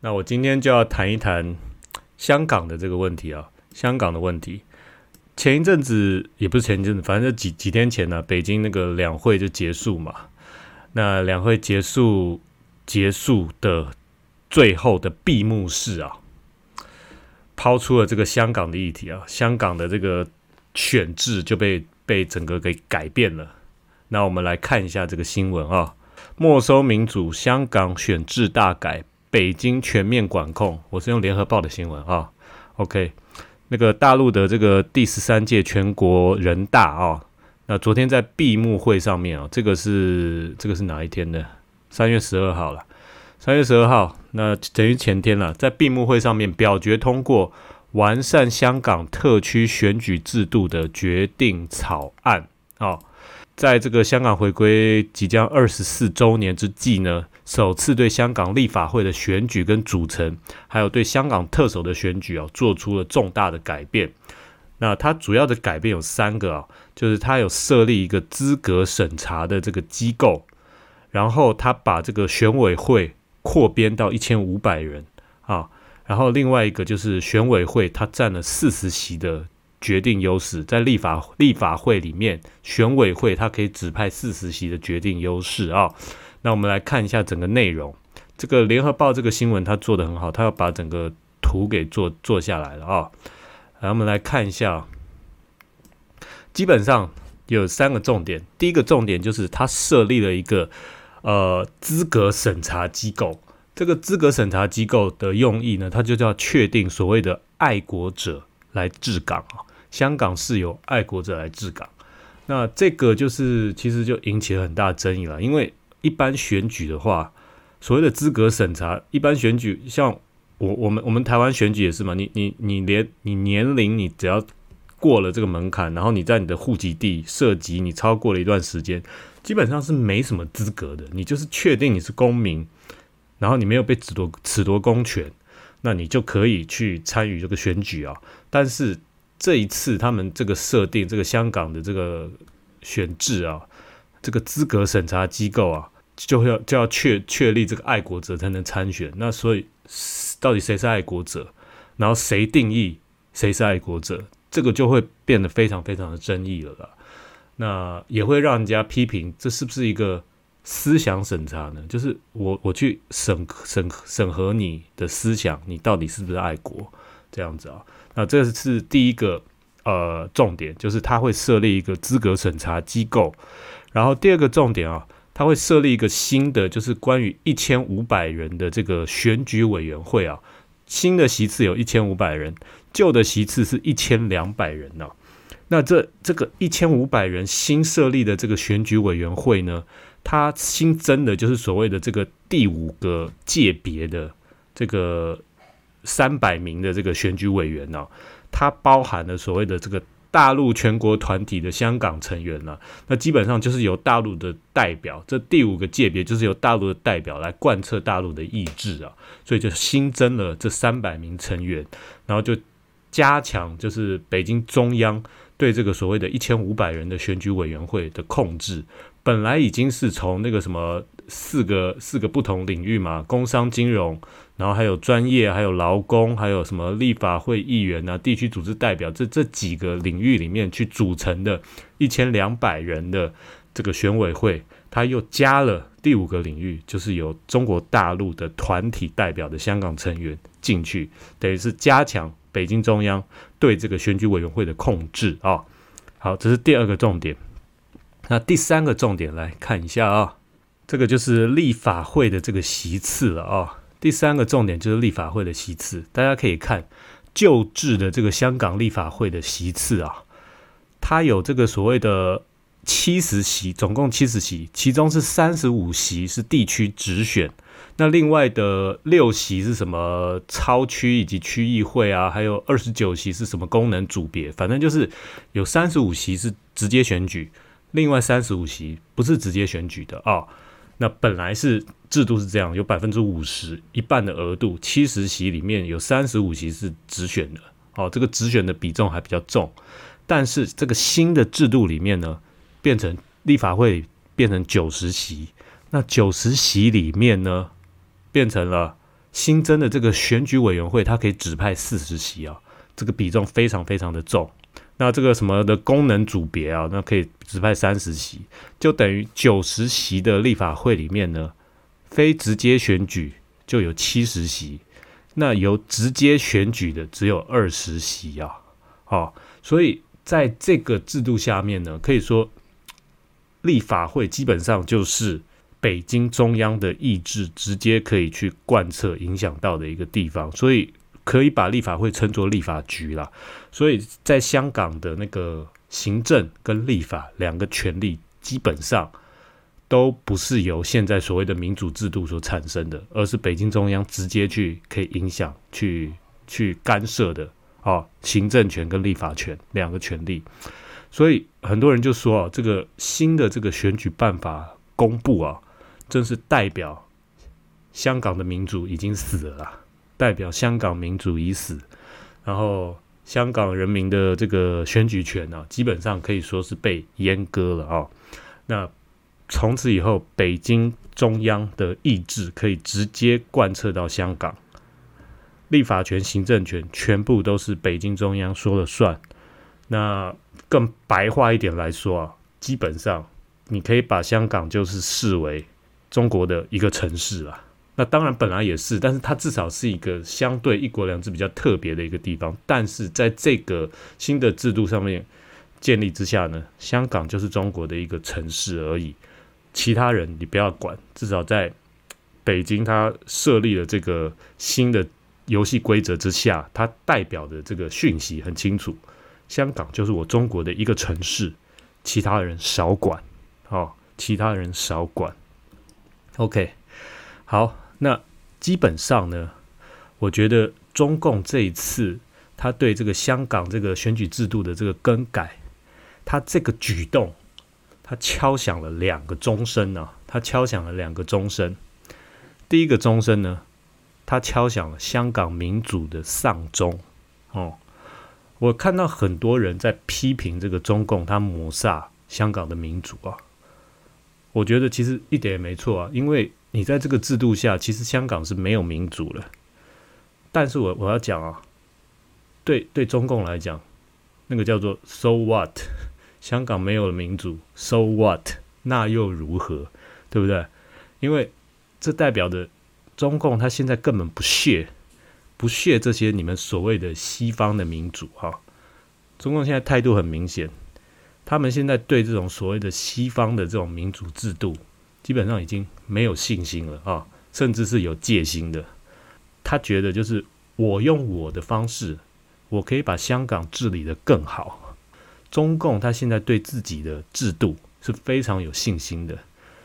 那我今天就要谈一谈香港的这个问题啊，香港的问题。前一阵子也不是前一阵子，反正就几几天前呢，北京那个两会就结束嘛。那两会结束结束的最后的闭幕式啊，抛出了这个香港的议题啊，香港的这个选制就被被整个给改变了。那我们来看一下这个新闻啊，没收民主，香港选制大改，北京全面管控。我是用联合报的新闻啊，OK。那个大陆的这个第十三届全国人大啊，那昨天在闭幕会上面啊，这个是这个是哪一天的？三月十二号了，三月十二号，那等于前天了，在闭幕会上面表决通过完善香港特区选举制度的决定草案啊。在这个香港回归即将二十四周年之际呢，首次对香港立法会的选举跟组成，还有对香港特首的选举啊，做出了重大的改变。那它主要的改变有三个啊，就是它有设立一个资格审查的这个机构，然后它把这个选委会扩编到一千五百人啊，然后另外一个就是选委会它占了四十席的。决定优势在立法立法会里面，选委会它可以指派四十席的决定优势啊。那我们来看一下整个内容。这个联合报这个新闻它做的很好，它要把整个图给做做下来了啊。来，我们来看一下，基本上有三个重点。第一个重点就是它设立了一个呃资格审查机构。这个资格审查机构的用意呢，它就叫确定所谓的爱国者来治港啊。香港是由爱国者来治港，那这个就是其实就引起了很大争议了。因为一般选举的话，所谓的资格审查，一般选举像我我们我们台湾选举也是嘛，你你你连你年龄你只要过了这个门槛，然后你在你的户籍地涉及你超过了一段时间，基本上是没什么资格的。你就是确定你是公民，然后你没有被褫夺褫夺公权，那你就可以去参与这个选举啊。但是这一次，他们这个设定，这个香港的这个选制啊，这个资格审查机构啊，就会要就要确确立这个爱国者才能参选。那所以，到底谁是爱国者？然后谁定义谁是爱国者？这个就会变得非常非常的争议了啦。那也会让人家批评，这是不是一个思想审查呢？就是我我去审审审核你的思想，你到底是不是爱国？这样子啊？那这是第一个呃重点，就是他会设立一个资格审查机构。然后第二个重点啊，他会设立一个新的，就是关于一千五百人的这个选举委员会啊。新的席次有一千五百人，旧的席次是一千两百人呢。那这这个一千五百人新设立的这个选举委员会呢，它新增的就是所谓的这个第五个界别的这个。三百名的这个选举委员呢，它包含了所谓的这个大陆全国团体的香港成员了。那基本上就是由大陆的代表，这第五个界别就是由大陆的代表来贯彻大陆的意志啊。所以就新增了这三百名成员，然后就加强就是北京中央对这个所谓的一千五百人的选举委员会的控制。本来已经是从那个什么四个四个不同领域嘛，工商金融。然后还有专业，还有劳工，还有什么立法会议员啊、地区组织代表，这这几个领域里面去组成的一千两百人的这个选委会，他又加了第五个领域，就是由中国大陆的团体代表的香港成员进去，等于是加强北京中央对这个选举委员会的控制啊。好，这是第二个重点。那第三个重点来看一下啊，这个就是立法会的这个席次了啊。第三个重点就是立法会的席次，大家可以看旧制的这个香港立法会的席次啊，它有这个所谓的七十席，总共七十席，其中是三十五席是地区直选，那另外的六席是什么超区以及区议会啊，还有二十九席是什么功能组别，反正就是有三十五席是直接选举，另外三十五席不是直接选举的啊。那本来是制度是这样，有百分之五十一半的额度，七十席里面有三十五席是直选的，哦，这个直选的比重还比较重。但是这个新的制度里面呢，变成立法会变成九十席，那九十席里面呢，变成了新增的这个选举委员会，它可以指派四十席啊，这个比重非常非常的重。那这个什么的功能组别啊，那可以指派三十席，就等于九十席的立法会里面呢，非直接选举就有七十席，那由直接选举的只有二十席啊。好，所以在这个制度下面呢，可以说。立法会基本上就是北京中央的意志直接可以去贯彻影响到的一个地方，所以可以把立法会称作立法局啦。所以在香港的那个行政跟立法两个权力，基本上都不是由现在所谓的民主制度所产生的，而是北京中央直接去可以影响、去去干涉的啊，行政权跟立法权两个权力。所以很多人就说啊，这个新的这个选举办法公布啊，正是代表香港的民主已经死了，代表香港民主已死，然后香港人民的这个选举权呢，基本上可以说是被阉割了啊。那从此以后，北京中央的意志可以直接贯彻到香港，立法权、行政权全部都是北京中央说了算。那更白话一点来说啊，基本上你可以把香港就是视为中国的一个城市了。那当然本来也是，但是它至少是一个相对一国两制比较特别的一个地方。但是在这个新的制度上面建立之下呢，香港就是中国的一个城市而已。其他人你不要管，至少在北京，它设立了这个新的游戏规则之下，它代表的这个讯息很清楚。香港就是我中国的一个城市，其他人少管，哦，其他人少管。OK，好，那基本上呢，我觉得中共这一次他对这个香港这个选举制度的这个更改，他这个举动，他敲响了两个钟声呢，他敲响了两个钟声。第一个钟声呢，他敲响了香港民主的丧钟，哦。我看到很多人在批评这个中共，他抹煞香港的民主啊。我觉得其实一点也没错啊，因为你在这个制度下，其实香港是没有民主了。但是我我要讲啊，对对中共来讲，那个叫做 “so what”，香港没有了民主，“so what”，那又如何？对不对？因为这代表的中共他现在根本不屑。不屑这些你们所谓的西方的民主哈，中共现在态度很明显，他们现在对这种所谓的西方的这种民主制度，基本上已经没有信心了啊，甚至是有戒心的。他觉得就是我用我的方式，我可以把香港治理的更好。中共他现在对自己的制度是非常有信心的，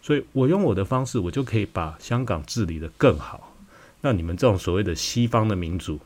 所以我用我的方式，我就可以把香港治理的更好。那你们这种所谓的西方的民主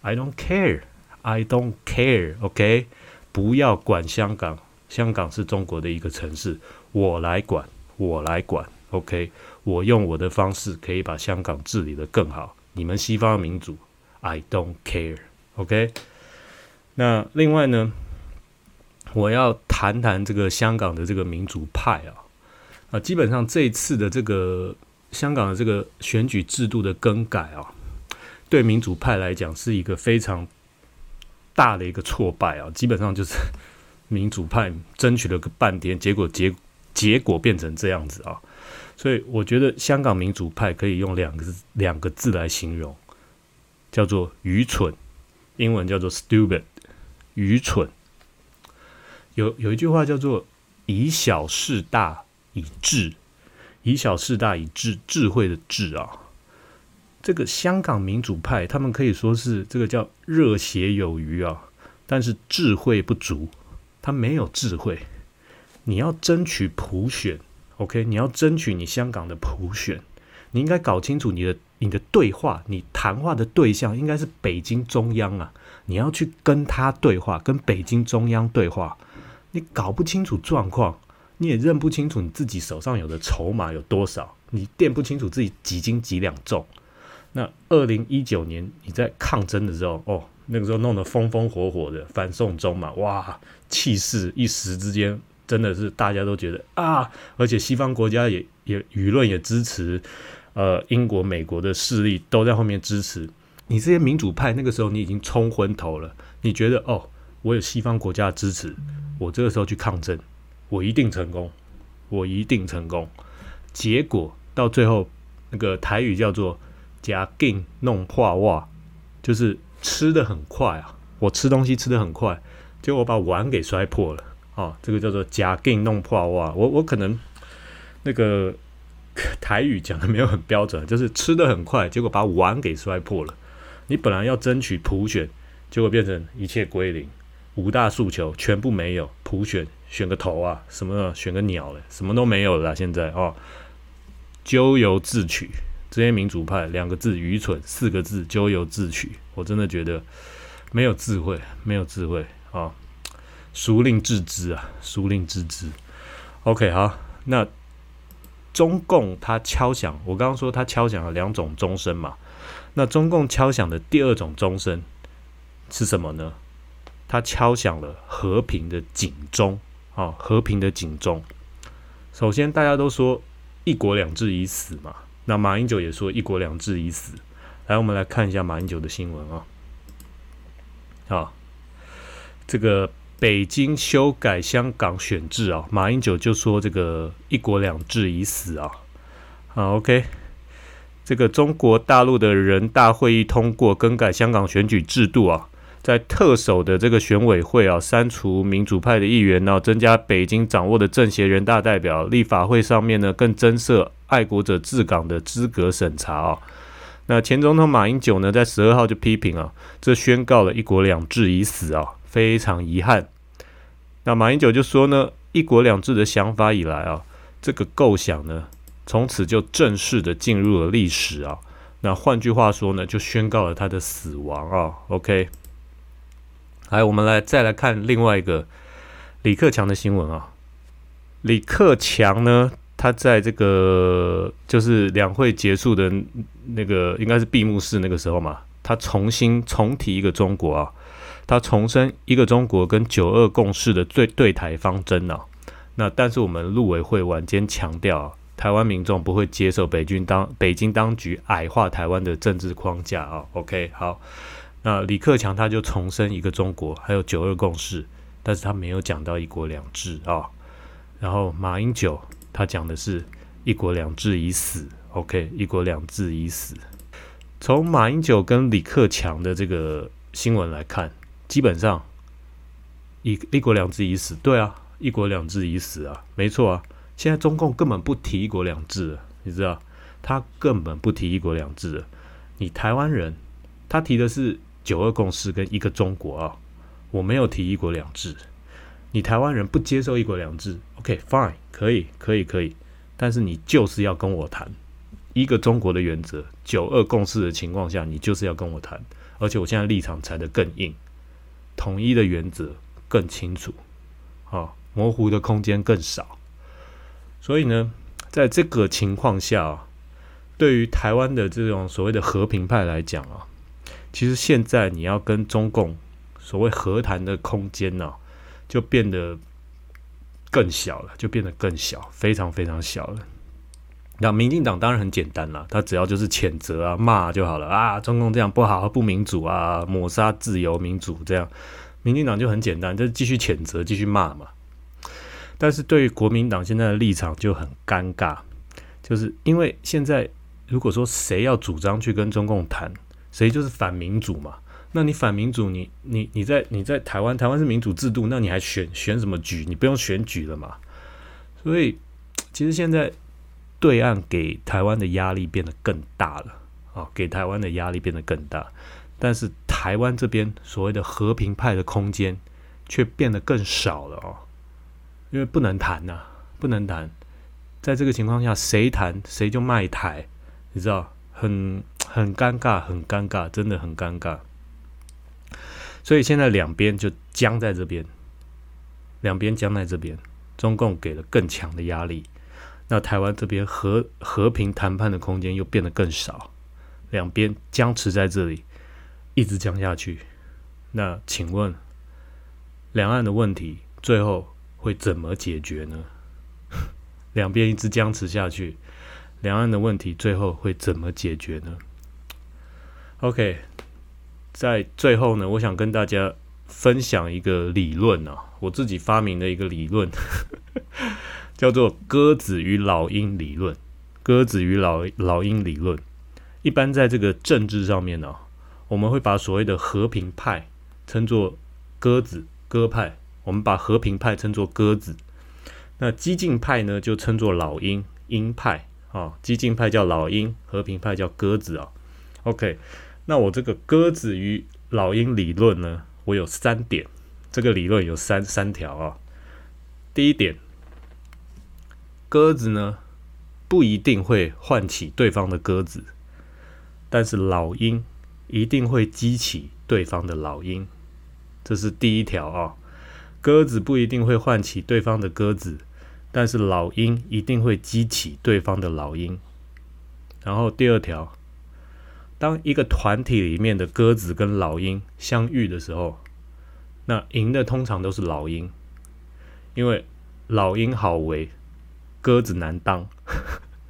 ，I don't care，I don't care，OK，不要管香港，香港是中国的一个城市，我来管，我来管，OK，我用我的方式可以把香港治理的更好。你们西方民主，I don't care，OK。那另外呢，我要谈谈这个香港的这个民主派啊，啊，基本上这一次的这个。香港的这个选举制度的更改啊，对民主派来讲是一个非常大的一个挫败啊。基本上就是 民主派争取了个半天，结果结结果变成这样子啊。所以我觉得香港民主派可以用两个两个字来形容，叫做愚蠢，英文叫做 stupid，愚蠢。有有一句话叫做以小事大，以智。以小事大，以智智慧的智啊，这个香港民主派，他们可以说是这个叫热血有余啊，但是智慧不足，他没有智慧。你要争取普选，OK？你要争取你香港的普选，你应该搞清楚你的你的对话，你谈话的对象应该是北京中央啊，你要去跟他对话，跟北京中央对话，你搞不清楚状况。你也认不清楚你自己手上有的筹码有多少，你掂不清楚自己几斤几两重。那二零一九年你在抗争的时候，哦，那个时候弄得风风火火的反送中嘛，哇，气势一时之间真的是大家都觉得啊，而且西方国家也也舆论也支持呃英国、美国的势力都在后面支持。你这些民主派那个时候你已经冲昏头了，你觉得哦，我有西方国家的支持，我这个时候去抗争，我一定成功，我一定成功。结果到最后，那个台语叫做“夹劲弄破袜”，就是吃的很快啊，我吃东西吃的很快，结果把碗给摔破了啊，这个叫做“夹劲弄破袜”。我我可能那个 台语讲的没有很标准，就是吃的很快，结果把碗给摔破了。你本来要争取普选，结果变成一切归零，五大诉求全部没有，普选选个头啊，什么选个鸟嘞，什么都没有了。现在哦，咎由自取，这些民主派两个字愚蠢，四个字咎由自取，我真的觉得没有智慧，没有智慧啊，孰令自知啊，孰令自知。OK，好，那中共他敲响，我刚刚说他敲响了两种钟声嘛。那中共敲响的第二种钟声是什么呢？它敲响了和平的警钟啊，和平的警钟。首先，大家都说“一国两制”已死嘛，那马英九也说“一国两制”已死。来，我们来看一下马英九的新闻啊。好，这个北京修改香港选制啊，马英九就说这个“一国两制”已死啊。好，OK。这个中国大陆的人大会议通过更改香港选举制度啊，在特首的这个选委会啊，删除民主派的议员呢，增加北京掌握的政协人大代表，立法会上面呢更增设爱国者治港的资格审查啊。那前总统马英九呢，在十二号就批评啊，这宣告了一国两制已死啊，非常遗憾。那马英九就说呢，一国两制的想法以来啊，这个构想呢。从此就正式的进入了历史啊！那换句话说呢，就宣告了他的死亡啊。OK，来，我们来再来看另外一个李克强的新闻啊。李克强呢，他在这个就是两会结束的那个应该是闭幕式那个时候嘛，他重新重提一个中国啊，他重申一个中国跟九二共识的最对台方针啊。那但是我们陆委会晚间强调。台湾民众不会接受北京当北京当局矮化台湾的政治框架啊！OK，好，那李克强他就重申一个中国，还有九二共识，但是他没有讲到一国两制啊。然后马英九他讲的是一国两制已死，OK，一国两制已死。从马英九跟李克强的这个新闻来看，基本上一一国两制已死，对啊，一国两制已死啊，没错啊。现在中共根本不提一国两制，你知道？他根本不提一国两制。你台湾人，他提的是九二共识跟一个中国啊。我没有提一国两制。你台湾人不接受一国两制，OK，fine，可以，可以，可以。但是你就是要跟我谈一个中国的原则，九二共识的情况下，你就是要跟我谈。而且我现在立场踩得更硬，统一的原则更清楚，啊，模糊的空间更少。所以呢，在这个情况下，对于台湾的这种所谓的和平派来讲啊，其实现在你要跟中共所谓和谈的空间呢，就变得更小了，就变得更小，非常非常小了。那民进党当然很简单了，他只要就是谴责啊、骂就好了啊，中共这样不好、不民主啊，抹杀自由民主这样，民进党就很简单，就继续谴责、继续骂嘛。但是对于国民党现在的立场就很尴尬，就是因为现在如果说谁要主张去跟中共谈，谁就是反民主嘛。那你反民主，你你你在你在台湾，台湾是民主制度，那你还选选什么举？你不用选举了嘛。所以其实现在对岸给台湾的压力变得更大了啊，给台湾的压力变得更大。但是台湾这边所谓的和平派的空间却变得更少了哦。因为不能谈呐，不能谈，在这个情况下，谁谈谁就卖台，你知道，很很尴尬，很尴尬，真的很尴尬。所以现在两边就僵在这边，两边僵在这边，中共给了更强的压力，那台湾这边和和平谈判的空间又变得更少，两边僵持在这里，一直僵下去。那请问，两岸的问题最后？会怎么解决呢？两边一直僵持下去，两岸的问题最后会怎么解决呢？OK，在最后呢，我想跟大家分享一个理论啊，我自己发明的一个理论，叫做鸽子与老鹰理论。鸽子与老老鹰理论，一般在这个政治上面呢，我们会把所谓的和平派称作鸽子鸽派，我们把和平派称作鸽子，那激进派呢就称作老鹰鹰派啊，激进派叫老鹰，和平派叫鸽子啊。OK，那我这个鸽子与老鹰理论呢，我有三点，这个理论有三三条啊。第一点，鸽子呢。不一定会唤起对方的鸽子，但是老鹰一定会激起对方的老鹰，这是第一条啊。鸽子不一定会唤起对方的鸽子，但是老鹰一定会激起对方的老鹰。然后第二条，当一个团体里面的鸽子跟老鹰相遇的时候，那赢的通常都是老鹰，因为老鹰好为。鸽子难当，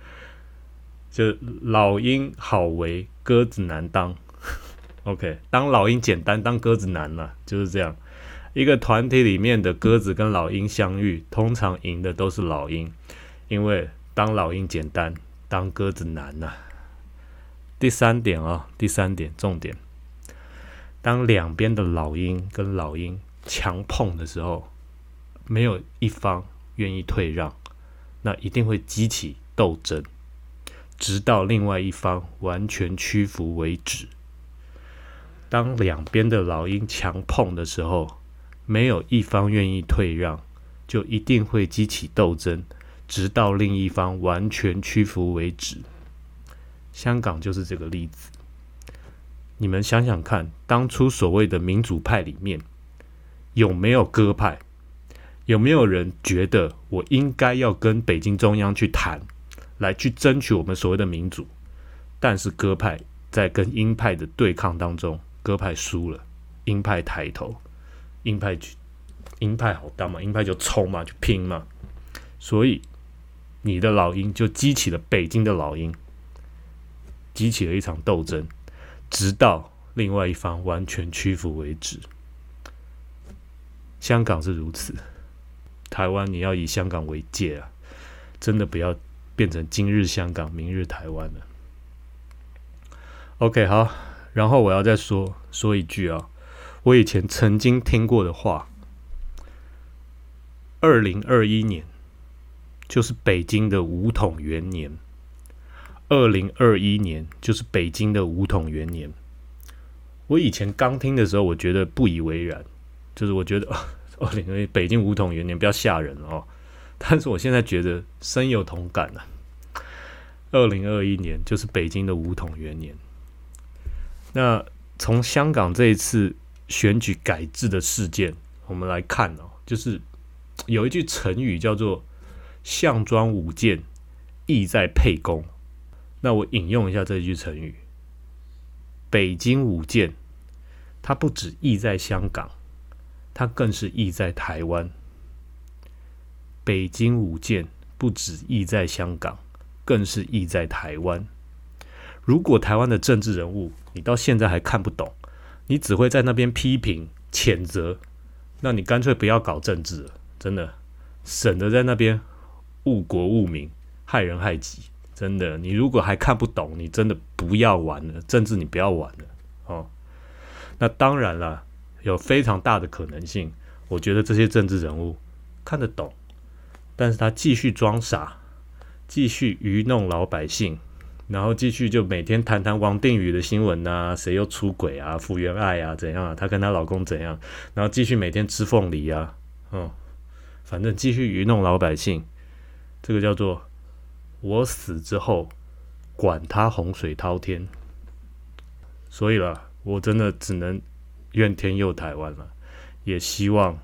就老鹰好为，鸽子难当。OK，当老鹰简单，当鸽子难了，就是这样。一个团体里面的鸽子跟老鹰相遇，通常赢的都是老鹰，因为当老鹰简单，当鸽子难呐。第三点啊，第三点重点，当两边的老鹰跟老鹰强碰的时候，没有一方愿意退让。那一定会激起斗争，直到另外一方完全屈服为止。当两边的老鹰强碰的时候，没有一方愿意退让，就一定会激起斗争，直到另一方完全屈服为止。香港就是这个例子。你们想想看，当初所谓的民主派里面有没有鸽派？有没有人觉得我应该要跟北京中央去谈，来去争取我们所谓的民主？但是鸽派在跟鹰派的对抗当中，鸽派输了，鹰派抬头，鹰派去，鹰派好大嘛，鹰派就冲嘛，就拼嘛。所以你的老鹰就激起了北京的老鹰，激起了一场斗争，直到另外一方完全屈服为止。香港是如此。台湾，你要以香港为界啊！真的不要变成今日香港，明日台湾了。OK，好，然后我要再说说一句啊，我以前曾经听过的话：，二零二一年就是北京的五统元年，二零二一年就是北京的五统元年。我以前刚听的时候，我觉得不以为然，就是我觉得。二零二一北京五统元年，不要吓人哦。但是我现在觉得深有同感了。二零二一年就是北京的五统元年。那从香港这一次选举改制的事件，我们来看哦，就是有一句成语叫做“项庄舞剑，意在沛公”。那我引用一下这句成语：“北京舞剑，它不止意在香港。”它更是意在台湾，北京五剑不止意在香港，更是意在台湾。如果台湾的政治人物你到现在还看不懂，你只会在那边批评谴责，那你干脆不要搞政治了，真的省得在那边误国误民、害人害己。真的，你如果还看不懂，你真的不要玩了，政治你不要玩了哦。那当然了。有非常大的可能性，我觉得这些政治人物看得懂，但是他继续装傻，继续愚弄老百姓，然后继续就每天谈谈王定宇的新闻啊，谁又出轨啊，福原爱啊怎样啊，她跟她老公怎样，然后继续每天吃凤梨啊，嗯，反正继续愚弄老百姓，这个叫做我死之后管他洪水滔天，所以了，我真的只能。怨天佑台湾了，也希望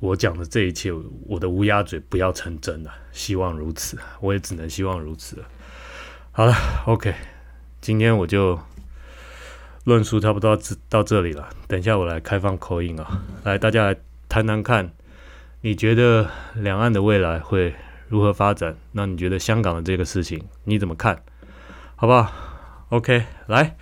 我讲的这一切，我的乌鸦嘴不要成真了。希望如此，我也只能希望如此了。好了，OK，今天我就论述差不多到到这里了。等一下我来开放口音啊，来大家来谈谈看，你觉得两岸的未来会如何发展？那你觉得香港的这个事情你怎么看？好不好？OK，来。